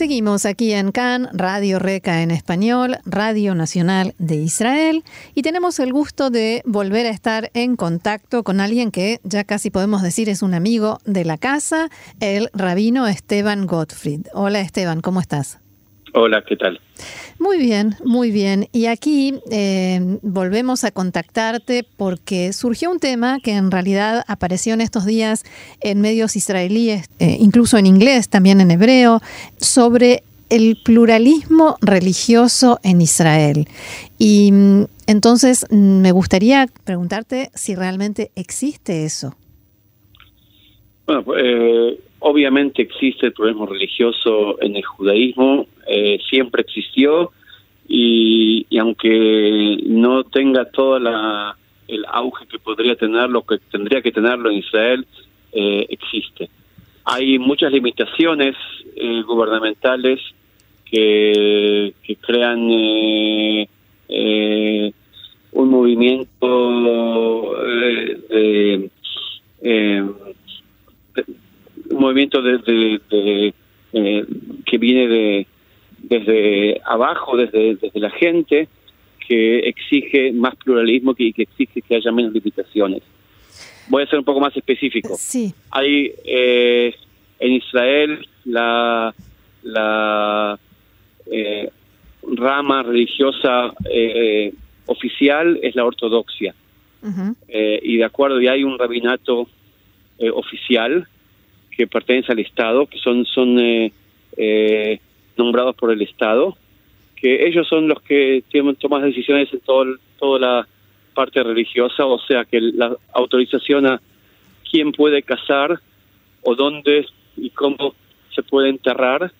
Seguimos aquí en CAN, Radio Reca en español, Radio Nacional de Israel, y tenemos el gusto de volver a estar en contacto con alguien que ya casi podemos decir es un amigo de la casa, el rabino Esteban Gottfried. Hola Esteban, ¿cómo estás? Hola, ¿qué tal? Muy bien, muy bien. Y aquí eh, volvemos a contactarte porque surgió un tema que en realidad apareció en estos días en medios israelíes, eh, incluso en inglés, también en hebreo, sobre el pluralismo religioso en Israel. Y mm, entonces mm, me gustaría preguntarte si realmente existe eso. Bueno, eh, obviamente existe el pluralismo religioso en el judaísmo eh, siempre existió y, aunque no tenga todo la, el auge que podría tenerlo, que tendría que tenerlo en Israel, eh, existe. Hay muchas limitaciones eh, gubernamentales que, que crean un movimiento de, un movimiento de, que viene de desde abajo, desde, desde la gente, que exige más pluralismo y que, exige que haya menos limitaciones. Voy a ser un poco más específico. Sí. Hay eh, en Israel la, la eh, rama religiosa eh, oficial es la ortodoxia. y de acuerdo, y hay un rabinato oficial que pertenece al Estado, que son, son nombrados por el Estado, que ellos son los que tienen toman decisiones en todo, toda la parte religiosa, o sea que la autorización a quién puede casar o dónde y cómo se puede enterrar,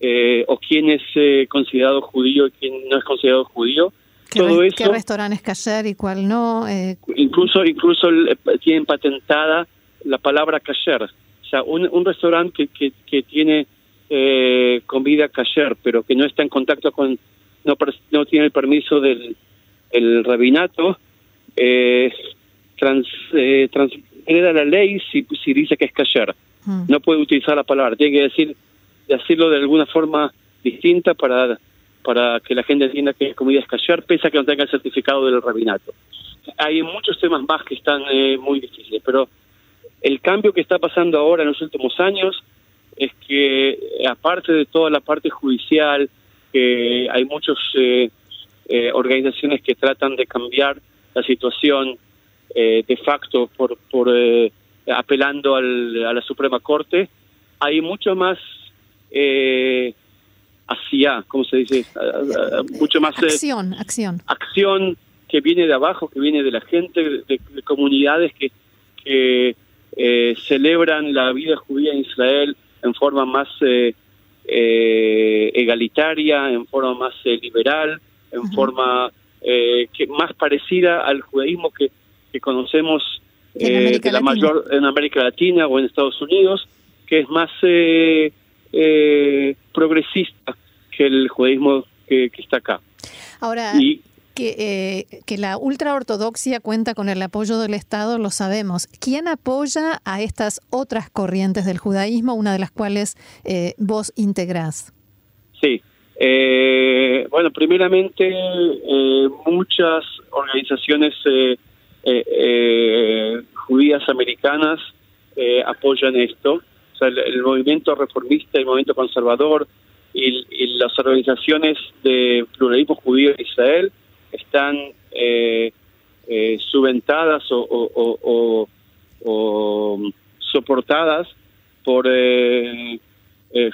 eh, o quién es eh, considerado judío y quién no es considerado judío. Todo eso, ¿Qué restaurante es kasher y cuál no? Eh, incluso incluso tienen patentada la palabra kasher. O sea, un, un restaurante que, que tiene eh, comida kasher, pero que no está en contacto con, no, no tiene el permiso del el rabinato, eh, trans, eh, la ley si, si dice que es kasher. Hmm. No puede utilizar la palabra, tiene que decir decirlo de alguna forma distinta para para que la gente entienda que comida es kasher, pese a que no tenga el certificado del rabinato. Hay muchos temas más que están eh, muy difíciles, pero el cambio que está pasando ahora en los últimos años es que aparte de toda la parte judicial, que hay muchas eh, eh, organizaciones que tratan de cambiar la situación eh, de facto por, por apelando al, a la Suprema Corte, hay mucho más hacia, ¿cómo se dice? mucho más acción, acción, acción que viene de abajo, que viene de la gente, de, comunidades que, que celebran la vida judía en Israel en forma más eh, eh, egalitaria, en forma más eh, liberal, en forma que más parecida al judaísmo que, que conocemos de la mayor en América Latina o en Estados Unidos, que es más progresista que el judaísmo que, está acá. Ahora, que, eh, que la ultraortodoxia cuenta con el apoyo del Estado, lo sabemos. ¿Quién apoya a estas otras corrientes del judaísmo, una de las cuales eh, vos integrás? Sí. Eh, bueno, primeramente, muchas organizaciones judías americanas apoyan esto. El, movimiento reformista, el movimiento conservador y, y las organizaciones de pluralismo judío en Israel están eh, eh, subventadas o, soportadas por eh,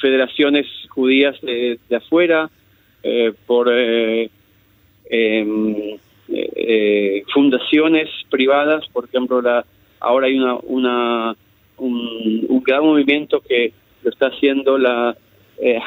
federaciones judías de, afuera, por em, fundaciones privadas, por ejemplo, la, ahora hay una, una un, gran movimiento que lo está haciendo la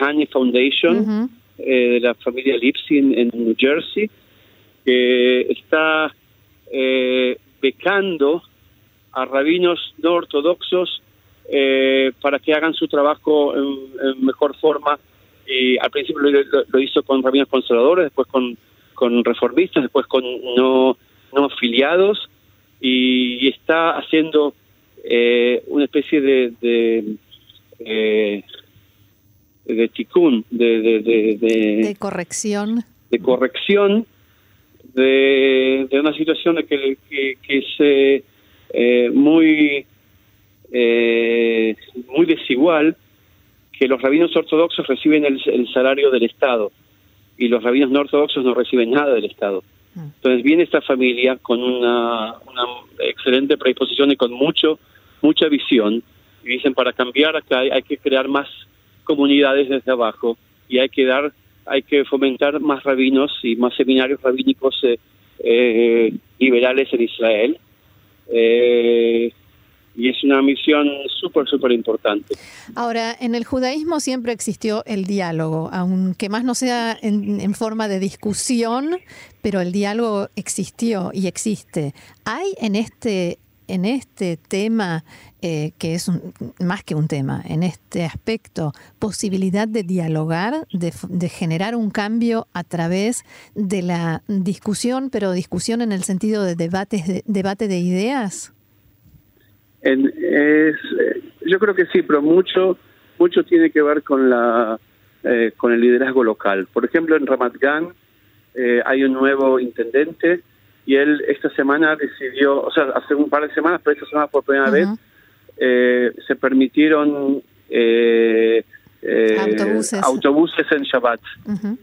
Hani Foundation, de la familia Lipsy en, New Jersey, que está becando a rabinos no ortodoxos para que hagan su trabajo en, mejor forma. Y al principio lo, hizo con rabinos conservadores, después con, con reformistas, después con no, no afiliados, y está haciendo eh, una especie de de, eh, de ticún, de, de, de, corrección. De corrección de, de una situación que, que, que es eh, muy, eh, muy desigual, que los rabinos ortodoxos reciben el, el salario del Estado y los rabinos no ortodoxos no reciben nada del Estado. Entonces viene esta familia con una, una excelente predisposición y con mucho mucha visión y dicen para cambiar acá hay, que crear más comunidades desde abajo y hay que dar hay que fomentar más rabinos y más seminarios rabínicos eh, eh, liberales en Israel eh, y es una misión súper, súper importante. Ahora, en el judaísmo siempre existió el diálogo, aunque más no sea en, en, forma de discusión, pero el diálogo existió y existe. ¿Hay en este en este tema, eh, que es más que un tema, en este aspecto, posibilidad de dialogar, de, generar un cambio a través de la discusión, pero discusión en el sentido de debates, de, debate de ideas? es, yo creo que sí, pero mucho, mucho tiene que ver con la eh, con el liderazgo local. Por ejemplo, en Ramat Gan eh, hay un nuevo intendente y él esta semana decidió, o sea, hace un par de semanas, pero esta semana por primera vez, eh, se permitieron eh, eh, autobuses. en Shabbat,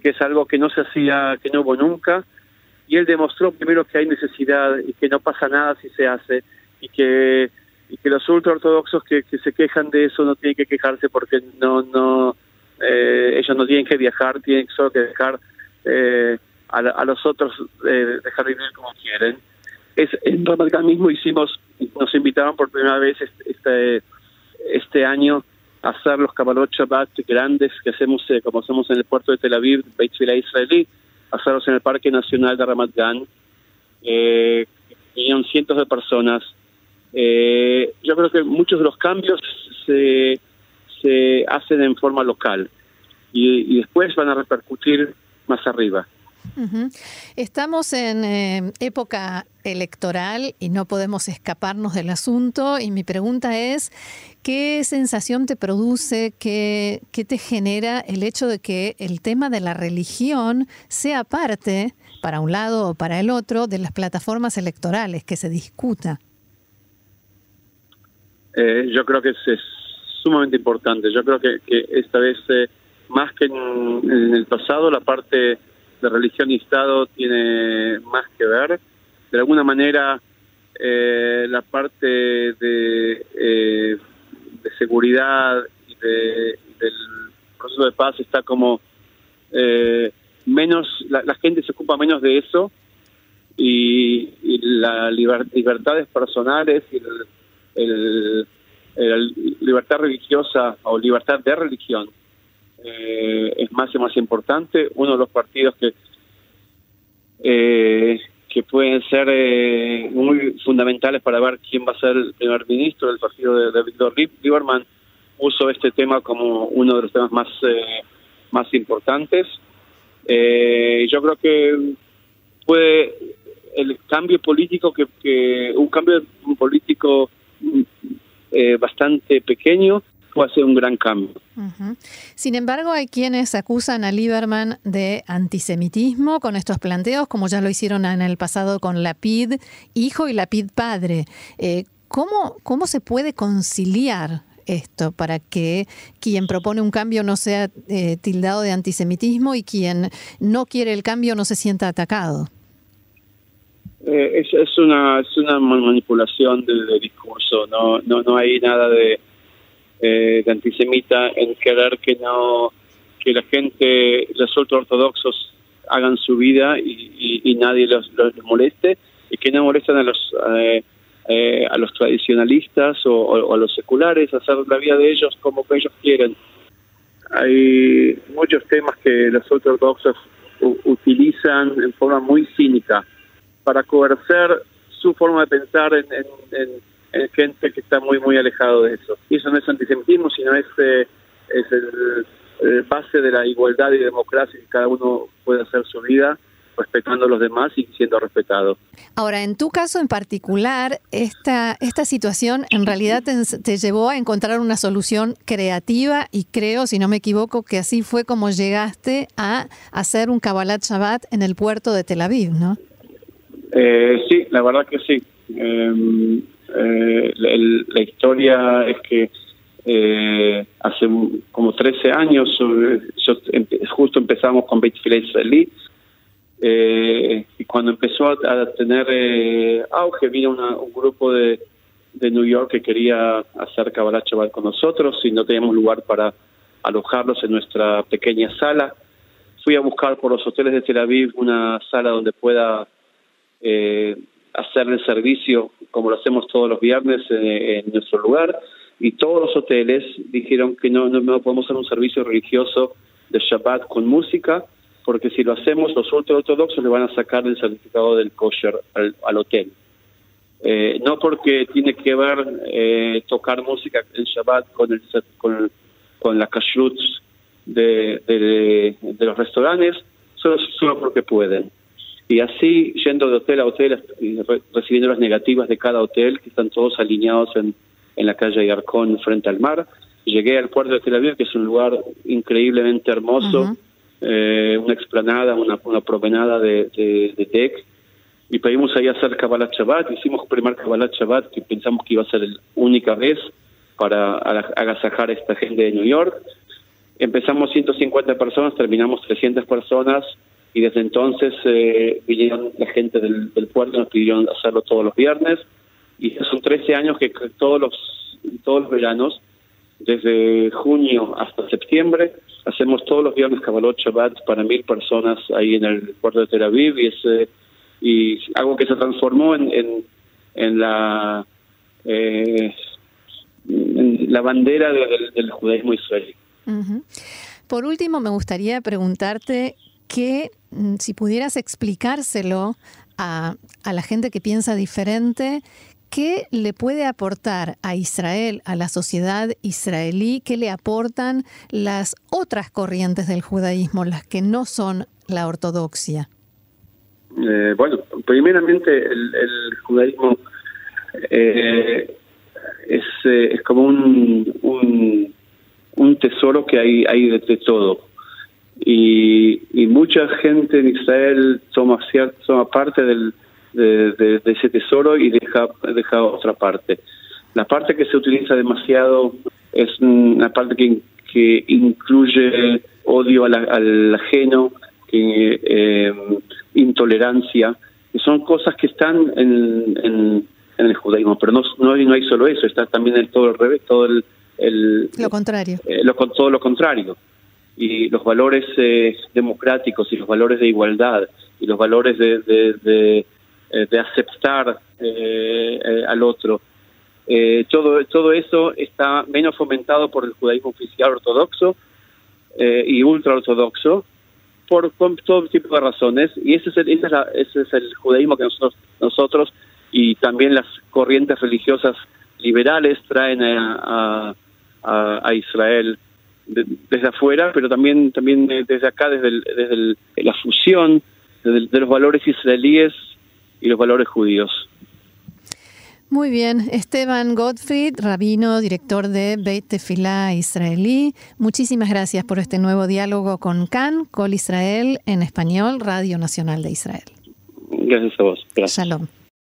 que es algo que no se hacía, que no hubo nunca, y él demostró primero que hay necesidad y que no pasa nada si se hace, y que y que los ultraortodoxos que, que se quejan de eso no tienen que quejarse porque no no ellos no tienen que viajar, tienen solo que dejar eh, a, los otros eh, dejar vivir como quieren. Es, en Ramat mismo hicimos, nos invitaron por primera vez este, este, año a hacer los Kabbalot Shabbat grandes que hacemos, eh, como hacemos en el puerto de Tel Aviv, Beit Israelí, hacerlos en el Parque Nacional de Ramat Gan. Eh, cientos de personas. Eh, yo creo que muchos de los cambios se, se hacen en forma local y después van a repercutir más arriba. Estamos en eh, época electoral y no podemos escaparnos del asunto y mi pregunta es, ¿qué sensación te produce, qué, qué te genera el hecho de que el tema de la religión sea parte, para un lado o para el otro, de las plataformas electorales, que se discuta? Eh, yo creo que es, sumamente importante. Yo creo que, esta vez, eh, más que en el pasado, la parte de religión y Estado tiene más que ver. De alguna manera, eh, la parte de, eh, de seguridad y de, del proceso de paz está como eh, menos, la, gente se ocupa menos de eso y, la libertades personales y el, libertad religiosa o libertad de religión eh, es más y más importante. Uno de los partidos que eh, que pueden ser eh, muy fundamentales para ver quién va a ser el primer ministro del partido de, de Víctor Lieberman puso este tema como uno de los temas más más importantes. yo creo que puede el cambio político que, que un cambio político bastante pequeño puede ser un gran cambio. Sin embargo, hay quienes acusan a Lieberman de antisemitismo con estos planteos, como ya lo hicieron en el pasado con Lapid hijo y Lapid padre. Eh, ¿cómo, ¿Cómo se puede conciliar esto para que quien propone un cambio no sea eh, tildado de antisemitismo y quien no quiere el cambio no se sienta atacado? Eh, es, una, es una manipulación del, discurso, no, no, no hay nada de eh, de antisemita en querer que no que la gente, los ortodoxos hagan su vida y, nadie los, moleste y que no molesten a los eh, eh, a los tradicionalistas o, a los seculares, hacer la vida de ellos como que ellos quieren. hay muchos temas que los ortodoxos utilizan en forma muy cínica para coercer su forma de pensar en, gente que está muy muy alejado de eso. Y eso no es antisemitismo, sino es, eh, es el, base de la igualdad y democracia, que cada uno puede hacer su vida respetando a los demás y siendo respetado. Ahora, en tu caso en particular, esta, esta situación en realidad te, llevó a encontrar una solución creativa y creo, si no me equivoco, que así fue como llegaste a hacer un Kabbalat Shabbat en el puerto de Tel Aviv, ¿no? Eh, sí, la verdad que sí. Em, eh, la, historia es que eh, hace como 13 años, justo empezamos con Beit Israelí, eh, y cuando empezó a, tener eh, auge, vino un grupo de, de New York que quería hacer Kabbalah Chaval con nosotros y no teníamos lugar para alojarlos en nuestra pequeña sala. Fui a buscar por los hoteles de Tel Aviv una sala donde pueda eh, hacer el servicio como lo hacemos todos los viernes en nuestro lugar y todos los hoteles dijeron que no, no, podemos hacer un servicio religioso de Shabbat con música porque si lo hacemos los ultraortodoxos le van a sacar el certificado del kosher al, hotel. Eh, no porque tiene que ver eh, tocar música en Shabbat con, el, con, con la kashrut de, de, los restaurantes, solo, solo porque pueden. Y así, yendo de hotel a hotel, recibiendo las negativas de cada hotel, que están todos alineados en, en la calle Yarcón frente al mar, llegué al puerto de Tel Aviv, que es un lugar increíblemente hermoso, eh, una explanada, una, una promenada de, de, TEC, y pedimos ahí hacer Kabbalah Shabbat. Hicimos primer Kabbalah Shabbat que pensamos que iba a ser la única vez para agasajar a esta gente de New York. Empezamos 150 personas, terminamos 300 personas y desde entonces eh, vinieron la gente del, del, puerto, nos pidieron hacerlo todos los viernes. Y son 13 años que todos los, todos los veranos, desde junio hasta septiembre, hacemos todos los viernes Kabbalot Shabbat para mil personas ahí en el puerto de Tel Aviv. Y es eh, y algo que se transformó en, en, la eh, la bandera del, judaísmo israelí. Por último, me gustaría preguntarte que mm, si pudieras explicárselo a, a la gente que piensa diferente, ¿Qué le puede aportar a Israel, a la sociedad israelí? ¿Qué le aportan las otras corrientes del judaísmo, las que no son la ortodoxia? Eh, bueno, primeramente el, judaísmo eh, es, eh, es, como un, un, tesoro que hay, hay de, todo. Y, y, mucha gente en Israel toma, toma parte del, de, ese tesoro y deja, deja otra parte. La parte que se utiliza demasiado es una parte que, que incluye odio al, ajeno, que, eh, intolerancia, que son cosas que están en, en, el judaísmo, pero no, no, hay solo eso, está también el todo el revés, todo el... lo contrario. Eh, lo, todo lo contrario. Y los valores eh, democráticos y los valores de igualdad y los valores de, eh, de aceptar eh, eh, al otro. todo, todo eso está menos fomentado por el judaísmo oficial ortodoxo y ultraortodoxo por, todo tipo de razones y ese es el, ese es, el judaísmo que nosotros, nosotros y también las corrientes religiosas liberales traen a, a, Israel desde afuera, pero también también desde acá, desde, desde la fusión de, los valores israelíes y los valores judíos. Muy bien, Esteban Gottfried, rabino, director de Beit Tefilá israelí. Muchísimas gracias por este nuevo diálogo con CAN, Col Israel en español, Radio Nacional de Israel. Gracias a vos. Shalom.